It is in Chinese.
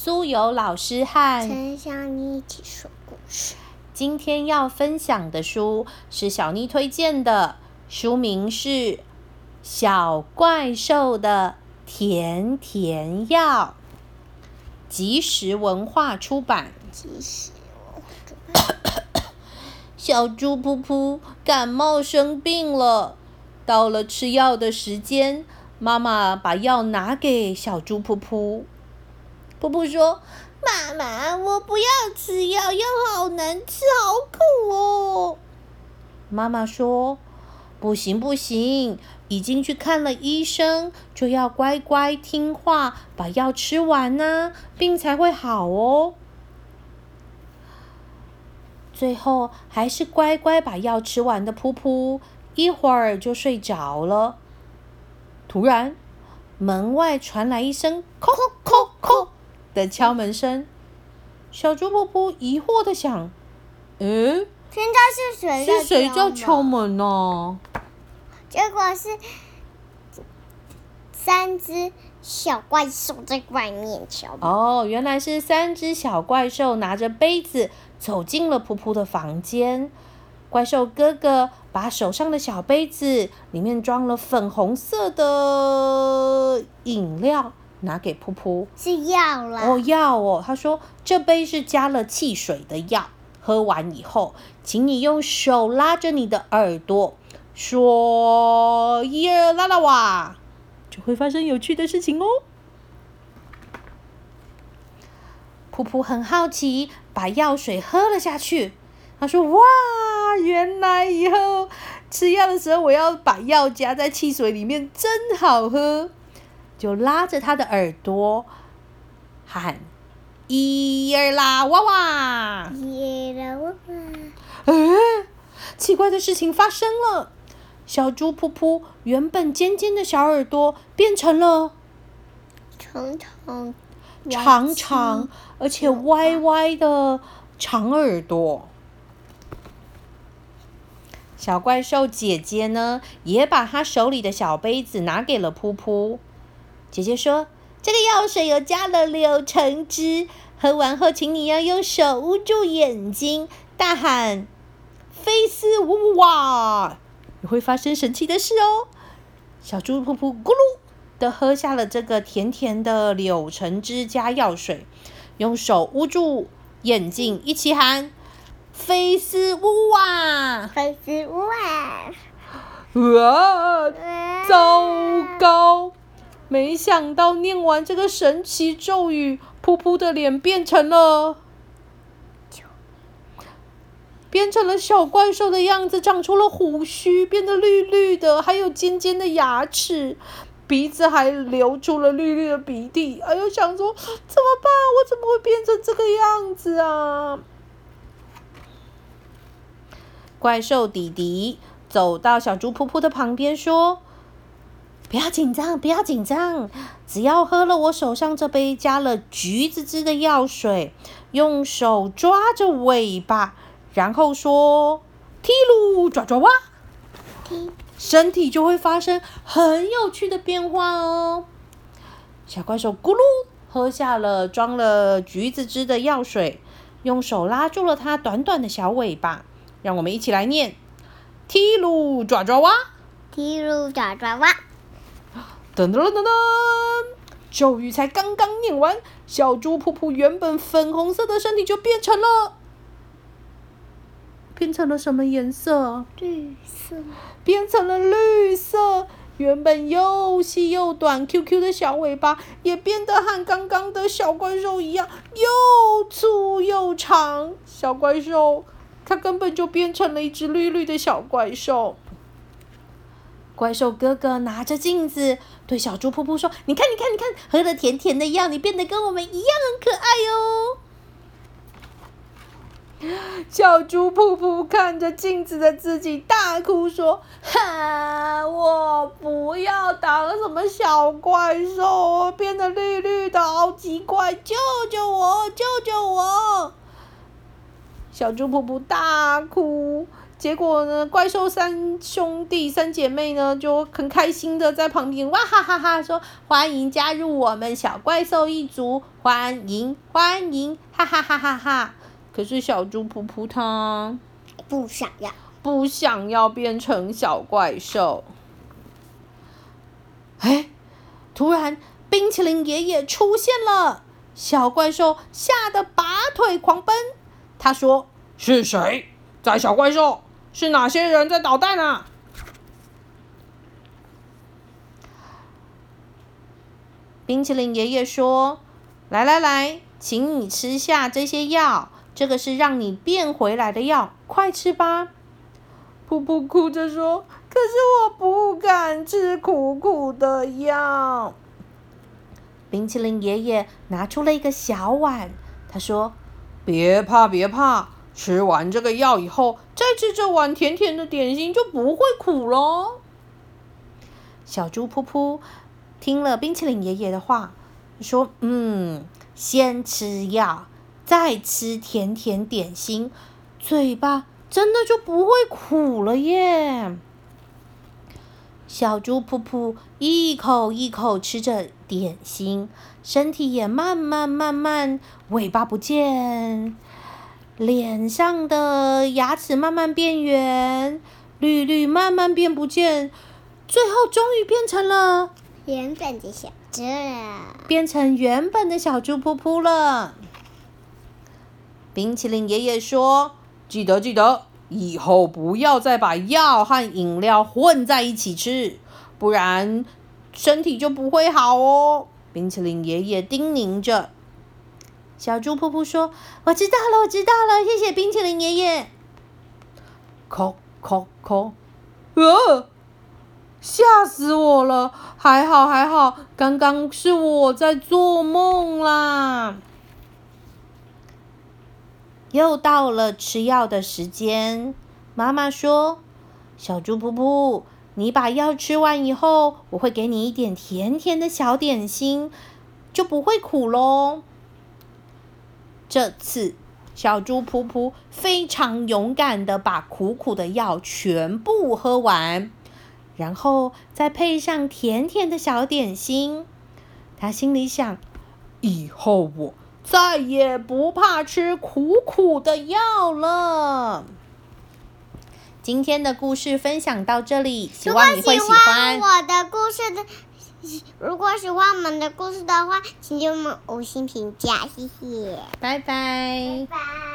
苏有老师和陈小妮一起说故事。今天要分享的书是小妮推荐的，书名是《小怪兽的甜甜药》，即时文化出版。其实我小猪噗噗感冒生病了，到了吃药的时间，妈妈把药拿给小猪噗噗。噗噗说：“妈妈，我不要吃药，药好难吃，好苦哦。”妈妈说：“不行不行，已经去看了医生，就要乖乖听话，把药吃完呢，病才会好哦。”最后还是乖乖把药吃完的噗噗，一会儿就睡着了。突然，门外传来一声“叩叩叩”的敲门声。小猪噗噗疑惑的想：“诶，现在是谁是谁在在敲门？门呢？”结果是三只小怪兽在外面敲门。哦，原来是三只小怪兽拿着杯子走进了噗噗的房间。怪兽哥哥把手上的小杯子里面装了粉红色的饮料拿给噗噗。是药啦。哦，药哦，他说这杯是加了汽水的药，喝完以后，请你用手拉着你的耳朵，说耶啦啦哇，就会发生有趣的事情哦。噗噗很好奇，把药水喝了下去。他说：“哇，原来以后吃药的时候，我要把药加在汽水里面，真好喝。”就拉着他的耳朵喊：“一儿啦哇哇！”耶啦哇哇！哎，奇怪的事情发生了，小猪噗噗原本尖尖的小耳朵变成了长长长长而且歪歪的长耳朵。小怪兽姐姐呢，也把她手里的小杯子拿给了噗噗。姐姐说：“这个药水有加了柳橙汁，喝完后，请你要用手捂住眼睛，大喊‘菲斯呜呜哇’，也会发生神奇的事哦。”小猪噗噗咕噜的喝下了这个甜甜的柳橙汁加药水，用手捂住眼睛，一起喊“菲斯呜哇粉丝哇！”！哇，糟糕！没想到念完这个神奇咒语，噗噗的脸变成了，变成了小怪兽的样子，长出了胡须，变得绿绿的，还有尖尖的牙齿，鼻子还流出了绿绿的鼻涕。哎呦，想说怎么办？我怎么会变成这个样子啊？怪兽弟弟走到小猪噗噗的旁边说。不要紧张，不要紧张，只要喝了我手上这杯加了橘子汁的药水，用手抓着尾巴，然后说“踢噜爪爪哇”，身体就会发生很有趣的变化哦。小怪兽咕噜喝下了装了橘子汁的药水，用手拉住了它短短的小尾巴。让我们一起来念“踢噜爪爪哇”。踢噜爪爪哇！噔噔噔噔噔！咒语才刚刚念完，小猪噗噗原本粉红色的身体就变成了，变成了什么颜色？绿色。变成了绿色。原本又细又短、Q Q 的小尾巴，也变得和刚刚的小怪兽一样，又粗又长。小怪兽，它根本就变成了一只绿绿的小怪兽。怪兽哥哥拿着镜子对小猪噗噗说：“你看，你看，你看，喝了甜甜的药，你变得跟我们一样很可爱哦。”小猪噗噗看着镜子的自己，大哭说：“哈，我不要当什么小怪兽，变得绿绿的，好奇怪！救救我，救救我！”小猪噗噗大哭，结果呢，怪兽三兄弟三姐妹呢就很开心的在旁边哇哈哈哈说：“欢迎加入我们小怪兽一族，欢迎欢迎，哈哈哈哈哈！”可是小猪噗噗它不想要，不想要变成小怪兽。哎，突然冰淇淋爷爷出现了，小怪兽吓得拔腿狂奔。他说：“是谁在小怪兽？是哪些人在捣蛋啊？”冰淇淋爷爷说：“来来来，请你吃下这些药，这个是让你变回来的药，快吃吧。”噗噗哭着说：“可是我不敢吃苦苦的药。”冰淇淋爷爷拿出了一个小碗，他说：“别怕，别怕，吃完这个药以后，再吃这碗甜甜的点心就不会苦了。”小猪噗噗听了冰淇淋爷爷的话，说：“嗯，先吃药，再吃甜甜点心，嘴巴。”真的就不会苦了耶！小猪噗噗一口一口吃着点心，身体也慢慢慢慢，尾巴不见，脸上的牙齿慢慢变圆，绿绿慢慢变不见，最后终于变成了原本的小猪，变成原本的小猪噗噗了。冰淇淋爷爷说。记得记得，以后不要再把药和饮料混在一起吃，不然身体就不会好哦。冰淇淋爷爷叮咛着。小猪噗噗说：“我知道了，我知道了，谢谢冰淇淋爷爷。”咳咳咳，呃，吓死我了！还好还好，刚刚是我在做梦啦。又到了吃药的时间，妈妈说：“小猪噗噗，你把药吃完以后，我会给你一点甜甜的小点心，就不会苦喽。”这次，小猪噗噗非常勇敢的把苦苦的药全部喝完，然后再配上甜甜的小点心，他心里想：“以后我……”再也不怕吃苦苦的药了。今天的故事分享到这里，希望你会喜欢我的故事的。如果喜欢我们的故事的话，请给我们五星评价，谢谢，拜拜。拜拜。